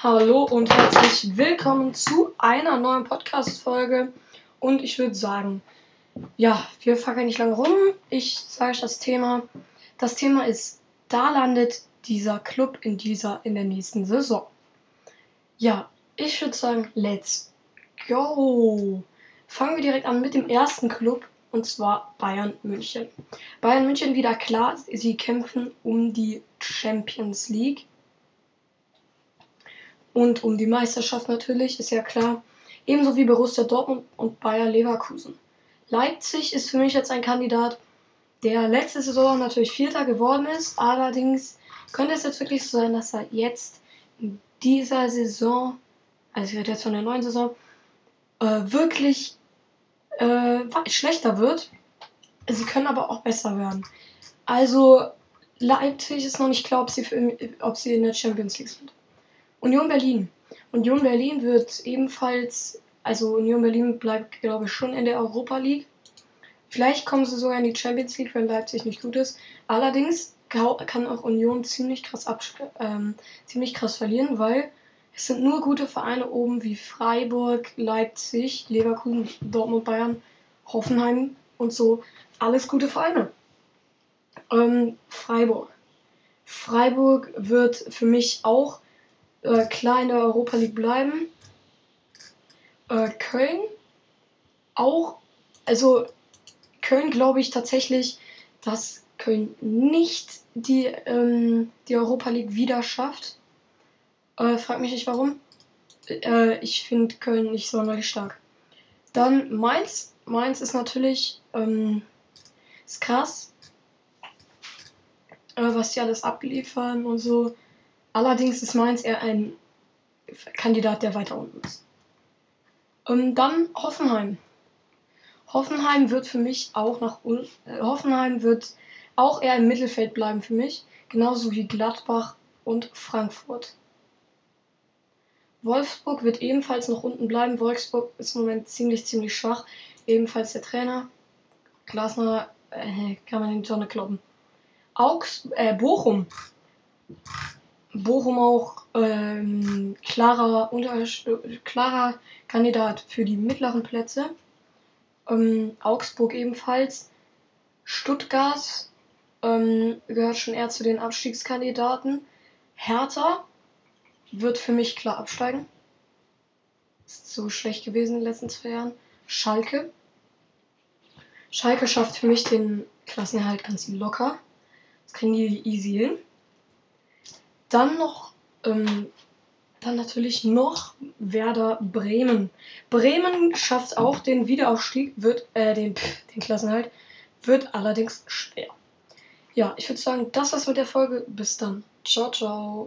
Hallo und herzlich willkommen zu einer neuen Podcast-Folge. Und ich würde sagen, ja, wir fackeln nicht lange rum. Ich sage euch das Thema. Das Thema ist, da landet dieser Club in dieser, in der nächsten Saison. Ja, ich würde sagen, let's go. Fangen wir direkt an mit dem ersten Club und zwar Bayern München. Bayern München wieder klar, sie kämpfen um die Champions League und um die Meisterschaft natürlich, ist ja klar. Ebenso wie Borussia Dortmund und Bayer Leverkusen. Leipzig ist für mich jetzt ein Kandidat, der letzte Saison natürlich Vierter geworden ist. Allerdings könnte es jetzt wirklich so sein, dass er jetzt in dieser Saison, also ich rede jetzt von der neuen Saison, äh, wirklich äh, schlechter wird. Sie können aber auch besser werden. Also Leipzig ist noch nicht klar, ob sie, für, ob sie in der Champions League sind. Union Berlin. Union Berlin wird ebenfalls, also Union Berlin bleibt, glaube ich, schon in der Europa League. Vielleicht kommen sie sogar in die Champions League, wenn Leipzig nicht gut ist. Allerdings kann auch Union ziemlich krass, ähm, ziemlich krass verlieren, weil es sind nur gute Vereine oben wie Freiburg, Leipzig, Leverkusen, Dortmund, Bayern, Hoffenheim und so. Alles gute Vereine. Ähm, Freiburg. Freiburg wird für mich auch äh, klar in der Europa League bleiben. Äh, Köln auch, also Köln glaube ich tatsächlich, dass Köln nicht die, ähm, die Europa League wieder schafft. Äh, frag mich nicht warum. Äh, ich finde Köln nicht sonderlich stark. Dann Mainz. Mainz ist natürlich ähm, ist krass, äh, was die alles abliefern und so. Allerdings ist Mainz eher ein Kandidat, der weiter unten ist. Und dann Hoffenheim. Hoffenheim wird für mich auch nach äh, Hoffenheim wird auch eher im Mittelfeld bleiben für mich, genauso wie Gladbach und Frankfurt. Wolfsburg wird ebenfalls noch unten bleiben. Wolfsburg ist im Moment ziemlich, ziemlich schwach. Ebenfalls der Trainer. Glasner äh, kann man in die Tonne kloppen. Augs äh, Bochum. Bochum auch ähm, klarer, klarer Kandidat für die mittleren Plätze. Ähm, Augsburg ebenfalls. Stuttgart ähm, gehört schon eher zu den Abstiegskandidaten. Hertha wird für mich klar absteigen. Ist so schlecht gewesen in den letzten zwei Jahren. Schalke. Schalke schafft für mich den Klassenerhalt ganz locker. Das kriegen die easy hin. Dann noch, ähm, dann natürlich noch Werder Bremen. Bremen schafft auch den Wiederaufstieg, wird, äh, den, den Klassenhalt, wird allerdings schwer. Ja, ich würde sagen, das war's mit der Folge. Bis dann. Ciao, ciao.